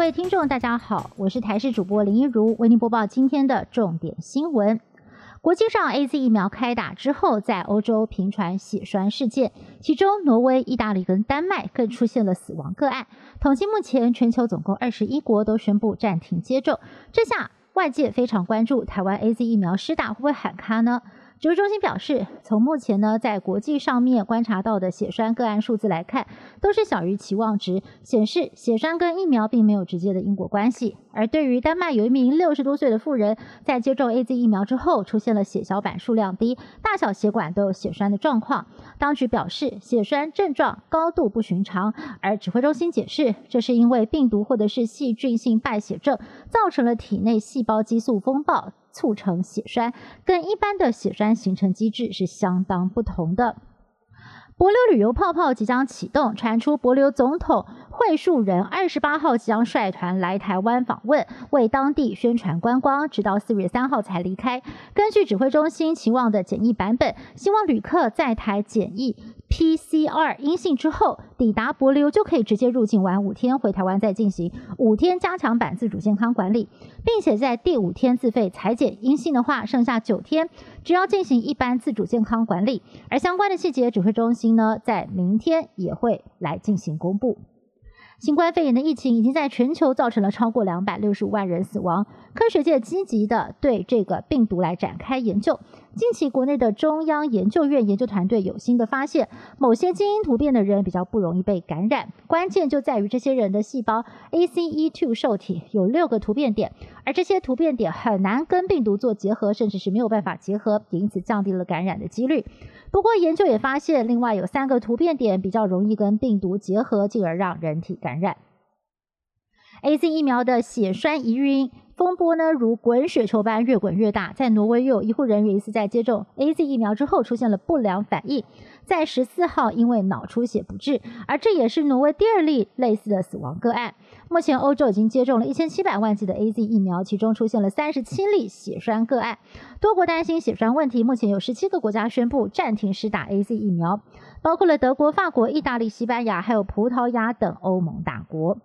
各位听众，大家好，我是台视主播林一如，为您播报今天的重点新闻。国际上 A Z 疫苗开打之后，在欧洲频传血栓事件，其中挪威、意大利跟丹麦更出现了死亡个案。统计目前全球总共二十一国都宣布暂停接种，这下外界非常关注台湾 A Z 疫苗施打会不会喊卡呢？指挥中心表示，从目前呢在国际上面观察到的血栓个案数字来看，都是小于期望值，显示血栓跟疫苗并没有直接的因果关系。而对于丹麦有一名六十多岁的妇人，在接种 A Z 疫苗之后，出现了血小板数量低、大小血管都有血栓的状况。当局表示，血栓症状高度不寻常，而指挥中心解释，这是因为病毒或者是细菌性败血症造成了体内细胞激素风暴。促成血栓，跟一般的血栓形成机制是相当不同的。博流旅游泡泡即将启动，传出博流总统会树人二十八号即将率团来台湾访问，为当地宣传观光，直到四月三号才离开。根据指挥中心期望的检疫版本，希望旅客在台检疫。PCR 阴性之后抵达博流就可以直接入境玩五天，回台湾再进行五天加强版自主健康管理，并且在第五天自费裁剪阴性的话，剩下九天只要进行一般自主健康管理。而相关的细节，指挥中心呢在明天也会来进行公布。新冠肺炎的疫情已经在全球造成了超过两百六十五万人死亡，科学界积极的对这个病毒来展开研究。近期国内的中央研究院研究团队有新的发现，某些基因突变的人比较不容易被感染，关键就在于这些人的细胞 ACE2 受体有六个突变点，而这些突变点很难跟病毒做结合，甚至是没有办法结合，因此降低了感染的几率。不过，研究也发现，另外有三个突变点比较容易跟病毒结合，进而让人体感染。A Z 疫苗的血栓疑云风波呢，如滚雪球般越滚越大。在挪威，又有医护人员疑似在接种 A Z 疫苗之后出现了不良反应，在十四号因为脑出血不治，而这也是挪威第二例类似的死亡个案。目前，欧洲已经接种了一千七百万剂的 A Z 疫苗，其中出现了三十七例血栓个案。多国担心血栓问题，目前有十七个国家宣布暂停施打 A Z 疫苗，包括了德国、法国、意大利、西班牙，还有葡萄牙等欧盟大国。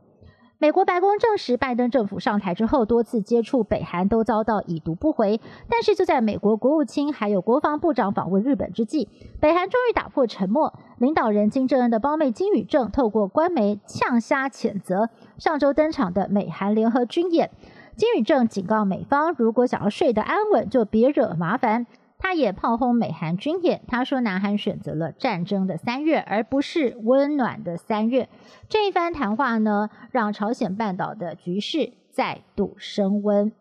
美国白宫证实，拜登政府上台之后，多次接触北韩都遭到已读不回。但是，就在美国国务卿还有国防部长访问日本之际，北韩终于打破沉默。领导人金正恩的胞妹金宇正透过官媒呛瞎谴责上周登场的美韩联合军演。金宇正警告美方，如果想要睡得安稳，就别惹麻烦。他也炮轰美韩军演，他说南韩选择了战争的三月，而不是温暖的三月。这一番谈话呢，让朝鲜半岛的局势再度升温。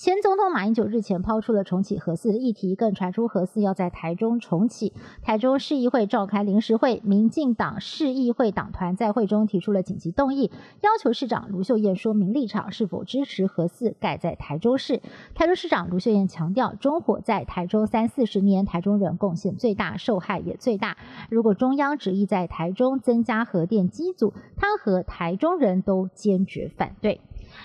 前总统马英九日前抛出了重启核四的议题，更传出核四要在台中重启。台中市议会召开临时会，民进党市议会党团在会中提出了紧急动议，要求市长卢秀燕说明立场，是否支持核四盖在台中市。台中市长卢秀燕强调，中火在台中三四十年，台中人贡献最大，受害也最大。如果中央执意在台中增加核电机组，他和台中人都坚决反对。